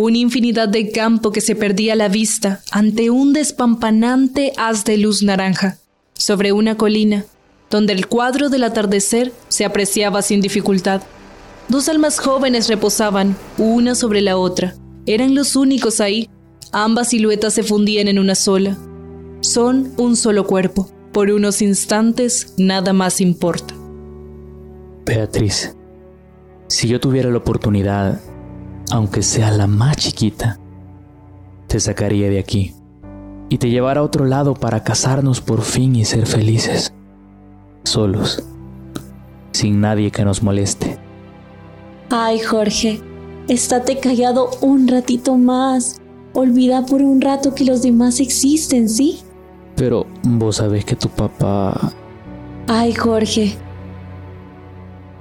una infinidad de campo que se perdía a la vista ante un despampanante haz de luz naranja, sobre una colina, donde el cuadro del atardecer se apreciaba sin dificultad. Dos almas jóvenes reposaban, una sobre la otra. Eran los únicos ahí. Ambas siluetas se fundían en una sola. Son un solo cuerpo. Por unos instantes nada más importa. Beatriz, si yo tuviera la oportunidad, aunque sea la más chiquita, te sacaría de aquí y te llevara a otro lado para casarnos por fin y ser felices, solos, sin nadie que nos moleste. Ay, Jorge, estate callado un ratito más. Olvida por un rato que los demás existen, ¿sí? Pero vos sabés que tu papá... Ay, Jorge.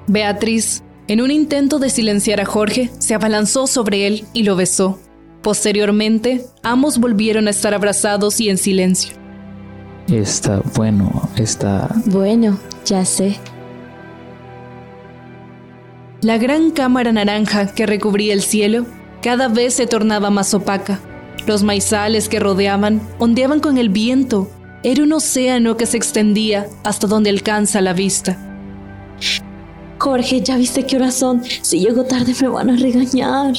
Beatriz, en un intento de silenciar a Jorge, se abalanzó sobre él y lo besó. Posteriormente, ambos volvieron a estar abrazados y en silencio. Está bueno, está... Bueno, ya sé. La gran cámara naranja que recubría el cielo cada vez se tornaba más opaca. Los maizales que rodeaban ondeaban con el viento. Era un océano que se extendía hasta donde alcanza la vista. Jorge, ¿ya viste qué horas son? Si llego tarde me van a regañar.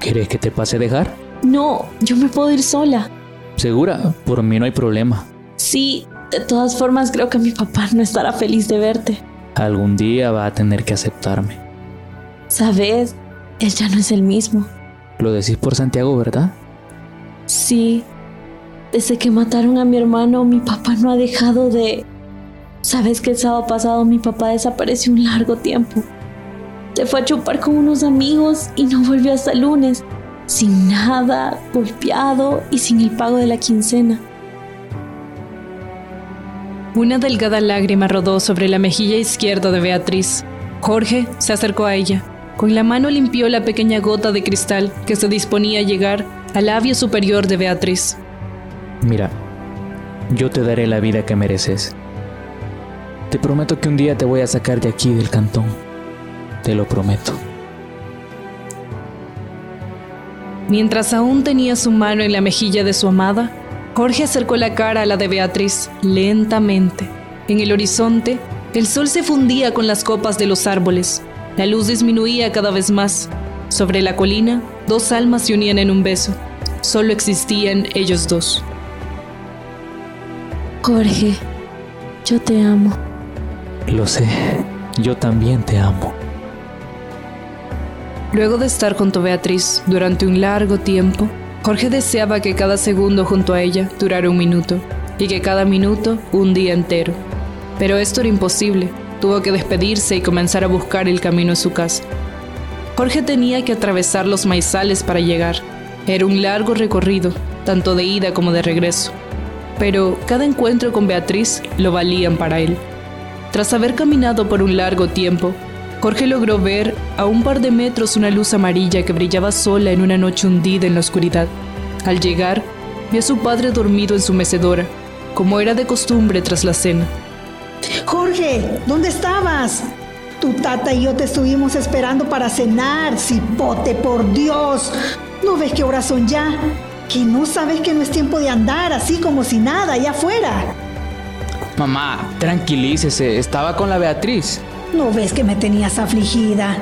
¿Querés que te pase a dejar? No, yo me puedo ir sola. ¿Segura? Por mí no hay problema. Sí, de todas formas creo que mi papá no estará feliz de verte. Algún día va a tener que aceptarme. Sabes, él ya no es el mismo. Lo decís por Santiago, ¿verdad? Sí. Desde que mataron a mi hermano, mi papá no ha dejado de Sabes que el sábado pasado mi papá desapareció un largo tiempo. Se fue a chupar con unos amigos y no volvió hasta el lunes, sin nada, golpeado y sin el pago de la quincena. Una delgada lágrima rodó sobre la mejilla izquierda de Beatriz. Jorge se acercó a ella. Con la mano limpió la pequeña gota de cristal que se disponía a llegar al labio superior de Beatriz. Mira, yo te daré la vida que mereces. Te prometo que un día te voy a sacar de aquí del cantón. Te lo prometo. Mientras aún tenía su mano en la mejilla de su amada, Jorge acercó la cara a la de Beatriz lentamente. En el horizonte, el sol se fundía con las copas de los árboles. La luz disminuía cada vez más. Sobre la colina, dos almas se unían en un beso. Solo existían ellos dos. Jorge, yo te amo. Lo sé, yo también te amo. Luego de estar junto a Beatriz durante un largo tiempo, Jorge deseaba que cada segundo junto a ella durara un minuto y que cada minuto un día entero. Pero esto era imposible. Tuvo que despedirse y comenzar a buscar el camino a su casa. Jorge tenía que atravesar los maizales para llegar. Era un largo recorrido, tanto de ida como de regreso. Pero cada encuentro con Beatriz lo valían para él. Tras haber caminado por un largo tiempo, Jorge logró ver a un par de metros una luz amarilla que brillaba sola en una noche hundida en la oscuridad. Al llegar, vio a su padre dormido en su mecedora, como era de costumbre tras la cena. Jorge, ¿dónde estabas? Tu tata y yo te estuvimos esperando para cenar, cipote, por Dios. ¿No ves qué horas son ya? ¿Que no sabes que no es tiempo de andar así como si nada allá afuera? Mamá, tranquilícese, estaba con la Beatriz. ¿No ves que me tenías afligida?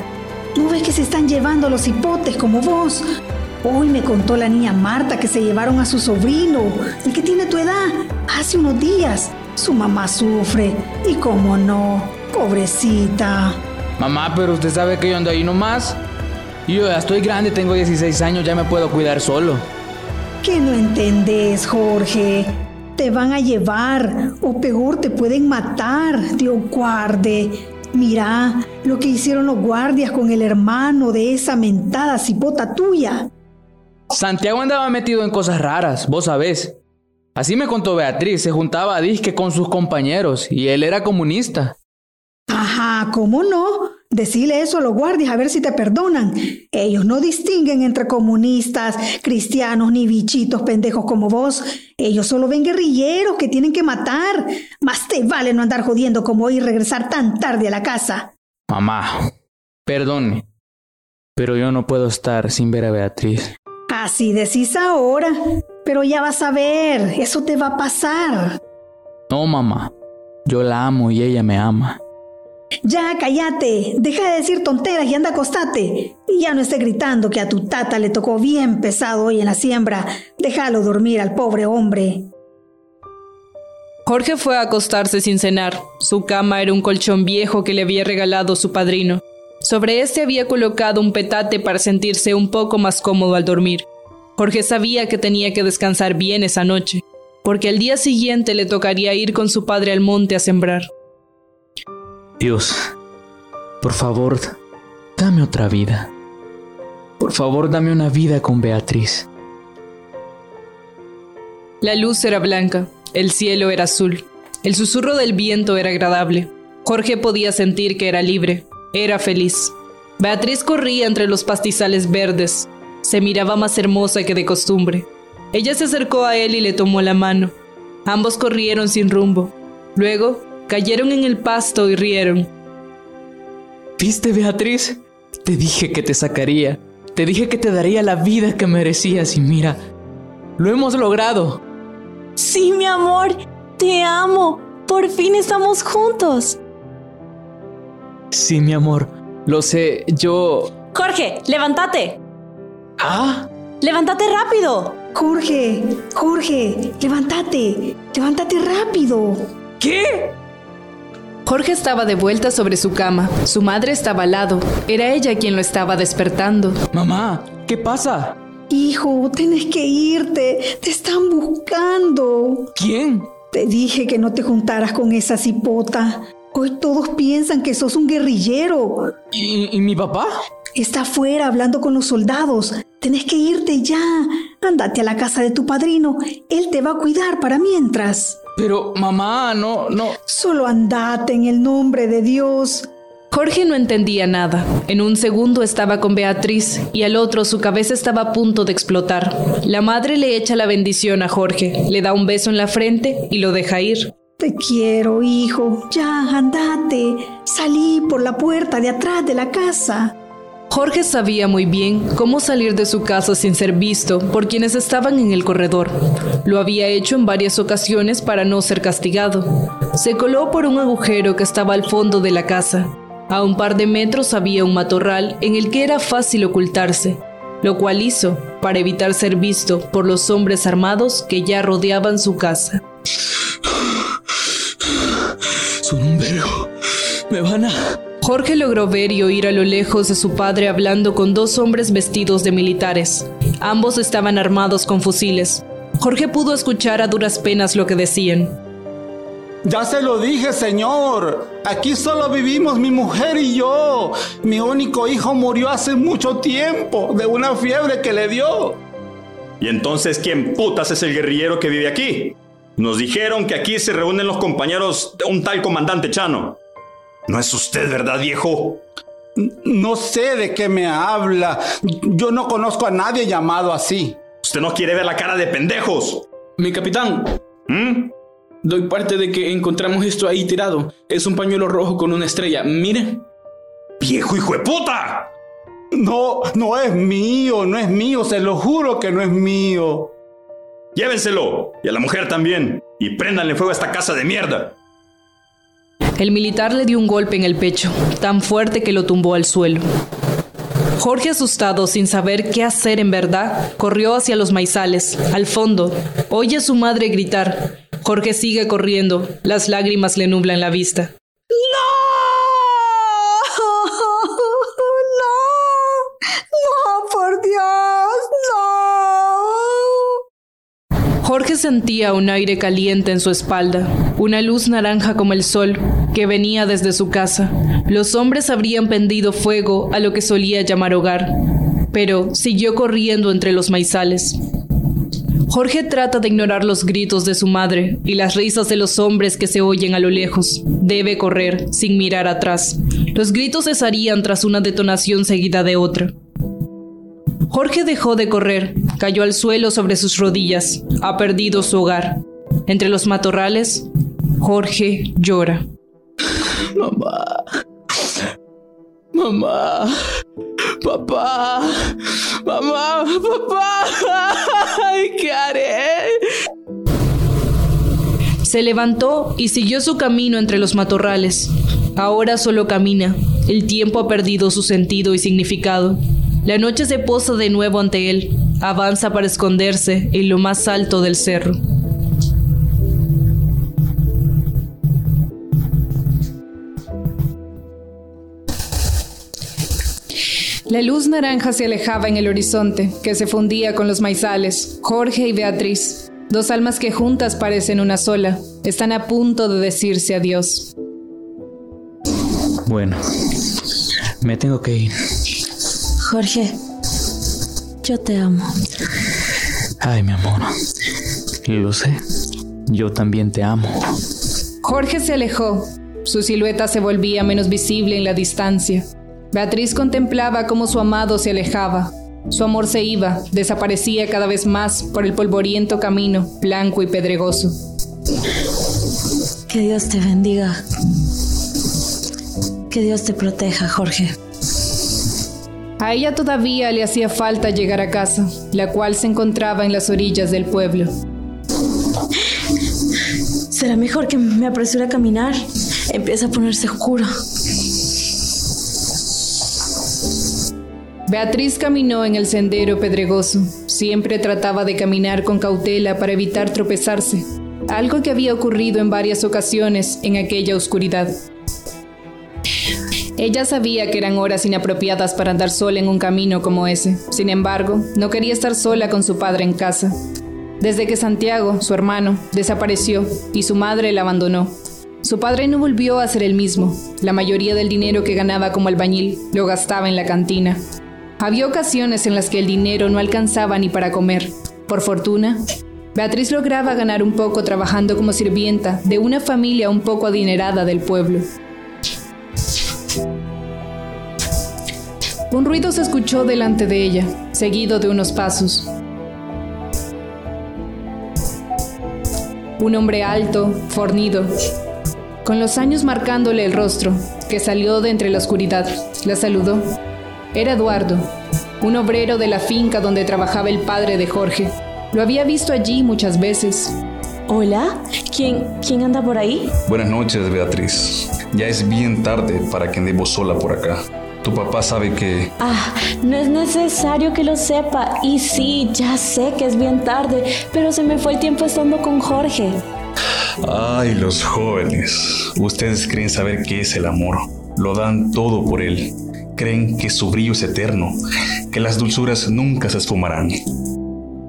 ¿No ves que se están llevando los hipotes como vos? Hoy me contó la niña Marta que se llevaron a su sobrino, el que tiene tu edad, hace unos días. Su mamá sufre. Y cómo no, pobrecita. Mamá, pero usted sabe que yo ando ahí nomás. Yo ya estoy grande, tengo 16 años, ya me puedo cuidar solo. ¿Qué no entendés, Jorge? Te van a llevar o peor te pueden matar, Dios guarde. Mira lo que hicieron los guardias con el hermano de esa mentada cipota tuya. Santiago andaba metido en cosas raras, vos sabés. Así me contó Beatriz, se juntaba a disque con sus compañeros y él era comunista. Ajá, ¿cómo no? Decile eso a los guardias a ver si te perdonan. Ellos no distinguen entre comunistas, cristianos ni bichitos pendejos como vos. Ellos solo ven guerrilleros que tienen que matar. Más te vale no andar jodiendo como hoy y regresar tan tarde a la casa. Mamá, perdone, pero yo no puedo estar sin ver a Beatriz. Así decís ahora, pero ya vas a ver, eso te va a pasar. No, mamá, yo la amo y ella me ama. Ya, cállate, deja de decir tonteras y anda acostate. Y ya no esté gritando que a tu tata le tocó bien pesado hoy en la siembra. Déjalo dormir al pobre hombre. Jorge fue a acostarse sin cenar. Su cama era un colchón viejo que le había regalado su padrino. Sobre este había colocado un petate para sentirse un poco más cómodo al dormir. Jorge sabía que tenía que descansar bien esa noche, porque al día siguiente le tocaría ir con su padre al monte a sembrar. Dios, por favor, dame otra vida. Por favor, dame una vida con Beatriz. La luz era blanca, el cielo era azul, el susurro del viento era agradable. Jorge podía sentir que era libre, era feliz. Beatriz corría entre los pastizales verdes, se miraba más hermosa que de costumbre. Ella se acercó a él y le tomó la mano. Ambos corrieron sin rumbo. Luego cayeron en el pasto y rieron. ¿Viste, Beatriz? Te dije que te sacaría. Te dije que te daría la vida que merecías y mira, lo hemos logrado. Sí, mi amor, te amo. Por fin estamos juntos. Sí, mi amor, lo sé, yo... Jorge, levántate. ¿Ah? Levántate rápido. Jorge, Jorge, levántate, levántate rápido. ¿Qué? Jorge estaba de vuelta sobre su cama. Su madre estaba al lado. Era ella quien lo estaba despertando. Mamá, ¿qué pasa? Hijo, tienes que irte. Te están buscando. ¿Quién? Te dije que no te juntaras con esa cipota. Hoy todos piensan que sos un guerrillero. ¿Y, y mi papá? Está afuera hablando con los soldados. Tenés que irte ya. Andate a la casa de tu padrino. Él te va a cuidar para mientras. Pero, mamá, no, no. Solo andate en el nombre de Dios. Jorge no entendía nada. En un segundo estaba con Beatriz y al otro su cabeza estaba a punto de explotar. La madre le echa la bendición a Jorge, le da un beso en la frente y lo deja ir. Te quiero, hijo. Ya, andate. Salí por la puerta de atrás de la casa. Jorge sabía muy bien cómo salir de su casa sin ser visto por quienes estaban en el corredor. Lo había hecho en varias ocasiones para no ser castigado. Se coló por un agujero que estaba al fondo de la casa. A un par de metros había un matorral en el que era fácil ocultarse, lo cual hizo para evitar ser visto por los hombres armados que ya rodeaban su casa. Son un vergo. Me van a... Jorge logró ver y oír a lo lejos de su padre hablando con dos hombres vestidos de militares. Ambos estaban armados con fusiles. Jorge pudo escuchar a duras penas lo que decían. Ya se lo dije, señor. Aquí solo vivimos mi mujer y yo. Mi único hijo murió hace mucho tiempo de una fiebre que le dio. ¿Y entonces quién putas es el guerrillero que vive aquí? Nos dijeron que aquí se reúnen los compañeros de un tal comandante Chano. No es usted, ¿verdad, viejo? No sé de qué me habla. Yo no conozco a nadie llamado así. Usted no quiere ver la cara de pendejos. Mi capitán. ¿Mm? Doy parte de que encontramos esto ahí tirado. Es un pañuelo rojo con una estrella. Mire. ¡Viejo hijo de puta! No, no es mío, no es mío, se lo juro que no es mío. Llévenselo, y a la mujer también, y préndanle fuego a esta casa de mierda. El militar le dio un golpe en el pecho, tan fuerte que lo tumbó al suelo. Jorge, asustado, sin saber qué hacer en verdad, corrió hacia los maizales. Al fondo, oye a su madre gritar. Jorge sigue corriendo, las lágrimas le nublan la vista. ¡No! ¡Por Dios! ¡No! Jorge sentía un aire caliente en su espalda, una luz naranja como el sol que venía desde su casa. Los hombres habrían pendido fuego a lo que solía llamar hogar. pero siguió corriendo entre los maizales. Jorge trata de ignorar los gritos de su madre y las risas de los hombres que se oyen a lo lejos. Debe correr, sin mirar atrás. Los gritos cesarían tras una detonación seguida de otra. Jorge dejó de correr, cayó al suelo sobre sus rodillas, ha perdido su hogar. Entre los matorrales, Jorge llora. Mamá. Mamá. Papá. Mamá. Papá. ¿Qué haré? Se levantó y siguió su camino entre los matorrales. Ahora solo camina. El tiempo ha perdido su sentido y significado. La noche se posa de nuevo ante él. Avanza para esconderse en lo más alto del cerro. La luz naranja se alejaba en el horizonte, que se fundía con los maizales, Jorge y Beatriz, dos almas que juntas parecen una sola, están a punto de decirse adiós. Bueno, me tengo que ir. Jorge, yo te amo. Ay, mi amor. Lo sé. Yo también te amo. Jorge se alejó. Su silueta se volvía menos visible en la distancia. Beatriz contemplaba cómo su amado se alejaba. Su amor se iba, desaparecía cada vez más por el polvoriento camino, blanco y pedregoso. Que Dios te bendiga. Que Dios te proteja, Jorge. A ella todavía le hacía falta llegar a casa, la cual se encontraba en las orillas del pueblo. Será mejor que me apresure a caminar. Empieza a ponerse oscuro. Beatriz caminó en el sendero pedregoso. Siempre trataba de caminar con cautela para evitar tropezarse, algo que había ocurrido en varias ocasiones en aquella oscuridad. Ella sabía que eran horas inapropiadas para andar sola en un camino como ese. Sin embargo, no quería estar sola con su padre en casa. Desde que Santiago, su hermano, desapareció y su madre la abandonó, su padre no volvió a ser el mismo. La mayoría del dinero que ganaba como albañil lo gastaba en la cantina. Había ocasiones en las que el dinero no alcanzaba ni para comer. Por fortuna, Beatriz lograba ganar un poco trabajando como sirvienta de una familia un poco adinerada del pueblo. Un ruido se escuchó delante de ella, seguido de unos pasos. Un hombre alto, fornido, con los años marcándole el rostro, que salió de entre la oscuridad, la saludó. Era Eduardo, un obrero de la finca donde trabajaba el padre de Jorge. Lo había visto allí muchas veces. Hola, ¿quién, quién anda por ahí? Buenas noches, Beatriz. Ya es bien tarde para que andemos sola por acá. Tu papá sabe que... Ah, no es necesario que lo sepa. Y sí, ya sé que es bien tarde, pero se me fue el tiempo estando con Jorge. Ay, los jóvenes. Ustedes creen saber qué es el amor. Lo dan todo por él. Creen que su brillo es eterno, que las dulzuras nunca se esfumarán.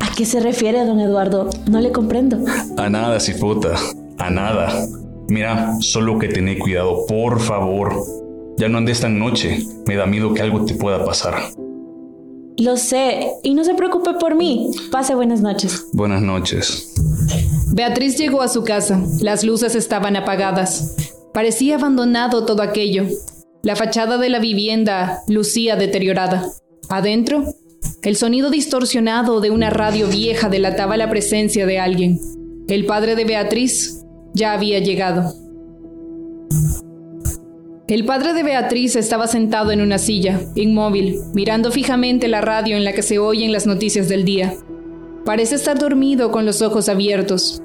¿A qué se refiere, don Eduardo? No le comprendo. A nada, Cifota. A nada. Mira, solo que tené cuidado, por favor. Ya no andes tan noche. Me da miedo que algo te pueda pasar. Lo sé, y no se preocupe por mí. Pase buenas noches. Buenas noches. Beatriz llegó a su casa. Las luces estaban apagadas. Parecía abandonado todo aquello. La fachada de la vivienda lucía deteriorada. Adentro, el sonido distorsionado de una radio vieja delataba la presencia de alguien. El padre de Beatriz ya había llegado. El padre de Beatriz estaba sentado en una silla, inmóvil, mirando fijamente la radio en la que se oyen las noticias del día. Parece estar dormido con los ojos abiertos.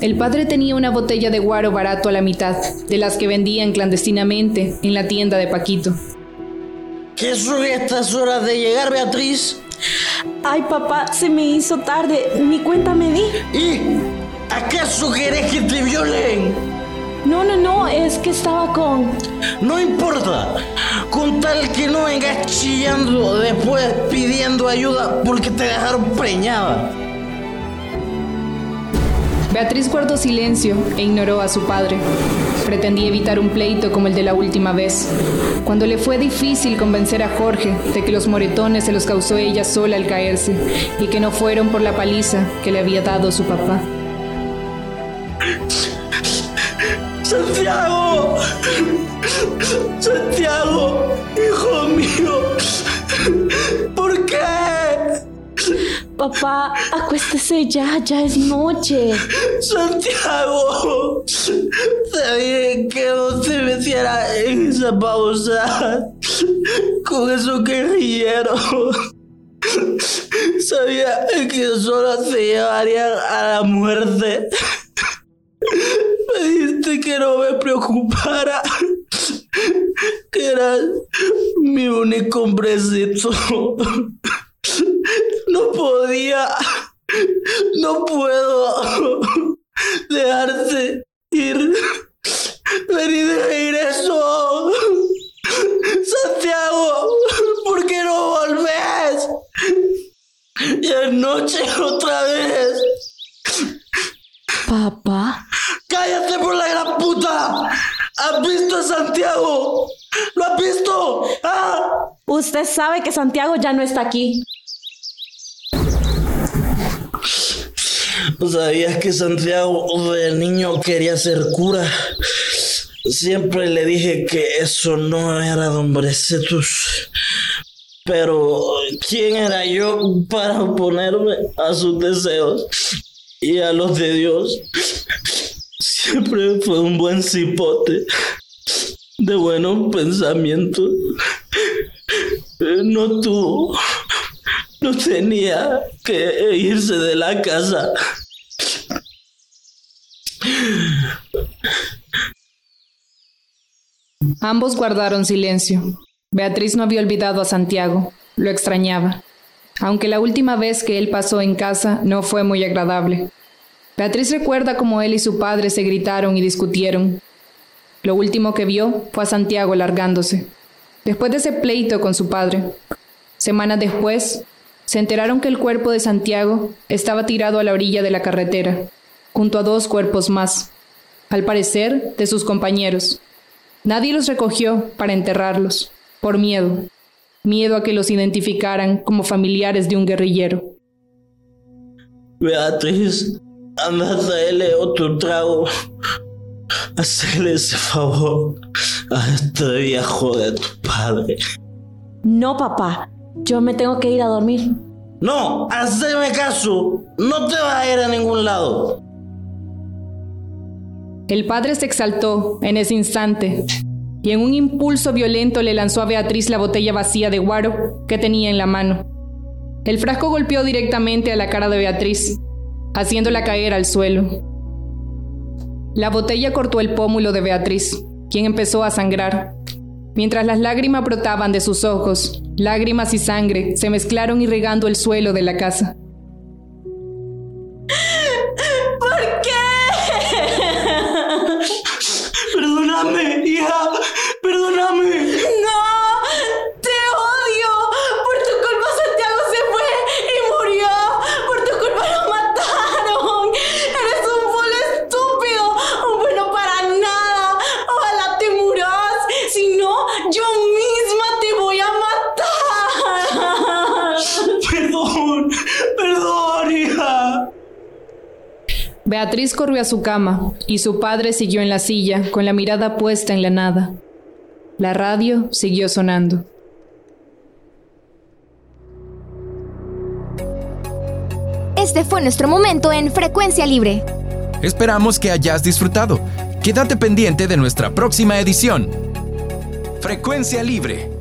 El padre tenía una botella de guaro barato a la mitad, de las que vendían clandestinamente en la tienda de Paquito. ¿Qué son estas horas de llegar, Beatriz? Ay, papá, se me hizo tarde. Ni cuenta me di. ¿Y acaso querés que te violen? No, no, no, es que estaba con... No importa, con tal que no vengas chillando después pidiendo ayuda porque te dejaron preñada. Beatriz guardó silencio e ignoró a su padre. Pretendía evitar un pleito como el de la última vez, cuando le fue difícil convencer a Jorge de que los moretones se los causó ella sola al caerse y que no fueron por la paliza que le había dado su papá. Santiago, Santiago, hijo mío, ¿por qué? Papá, acuéstese ya, ya es noche. Santiago, sabía que no te metiera en esa pausa con esos guerrilleros. Sabía que solo te llevarían a la muerte. Que no me preocupara, que eras mi único hombrecito. No podía, no puedo dejarte ir. Vení de regreso. Santiago, ¿por qué no volvés? Y anoche otra vez. Papá. ¡Cállate por la gran puta! ¿Has visto a Santiago? ¿Lo has visto? ¿Ah? Usted sabe que Santiago ya no está aquí. ¿No sabías que Santiago de niño quería ser cura? Siempre le dije que eso no era de hombrecitos. Pero, ¿quién era yo para oponerme a sus deseos y a los de Dios? Siempre fue un buen cipote de buenos pensamientos. No tuvo, no tenía que irse de la casa. Ambos guardaron silencio. Beatriz no había olvidado a Santiago, lo extrañaba, aunque la última vez que él pasó en casa no fue muy agradable. Beatriz recuerda cómo él y su padre se gritaron y discutieron. Lo último que vio fue a Santiago largándose. Después de ese pleito con su padre, semanas después, se enteraron que el cuerpo de Santiago estaba tirado a la orilla de la carretera, junto a dos cuerpos más, al parecer de sus compañeros. Nadie los recogió para enterrarlos, por miedo, miedo a que los identificaran como familiares de un guerrillero. Beatriz, anda a traerle otro trago. Hacerle ese favor a este viejo de tu padre. No, papá. Yo me tengo que ir a dormir. No, haceme caso. No te vas a ir a ningún lado. El padre se exaltó en ese instante y en un impulso violento le lanzó a Beatriz la botella vacía de guaro que tenía en la mano. El frasco golpeó directamente a la cara de Beatriz, haciéndola caer al suelo. La botella cortó el pómulo de Beatriz, quien empezó a sangrar. Mientras las lágrimas brotaban de sus ojos, lágrimas y sangre se mezclaron irrigando el suelo de la casa. Beatriz corrió a su cama y su padre siguió en la silla con la mirada puesta en la nada. La radio siguió sonando. Este fue nuestro momento en Frecuencia Libre. Esperamos que hayas disfrutado. Quédate pendiente de nuestra próxima edición. Frecuencia Libre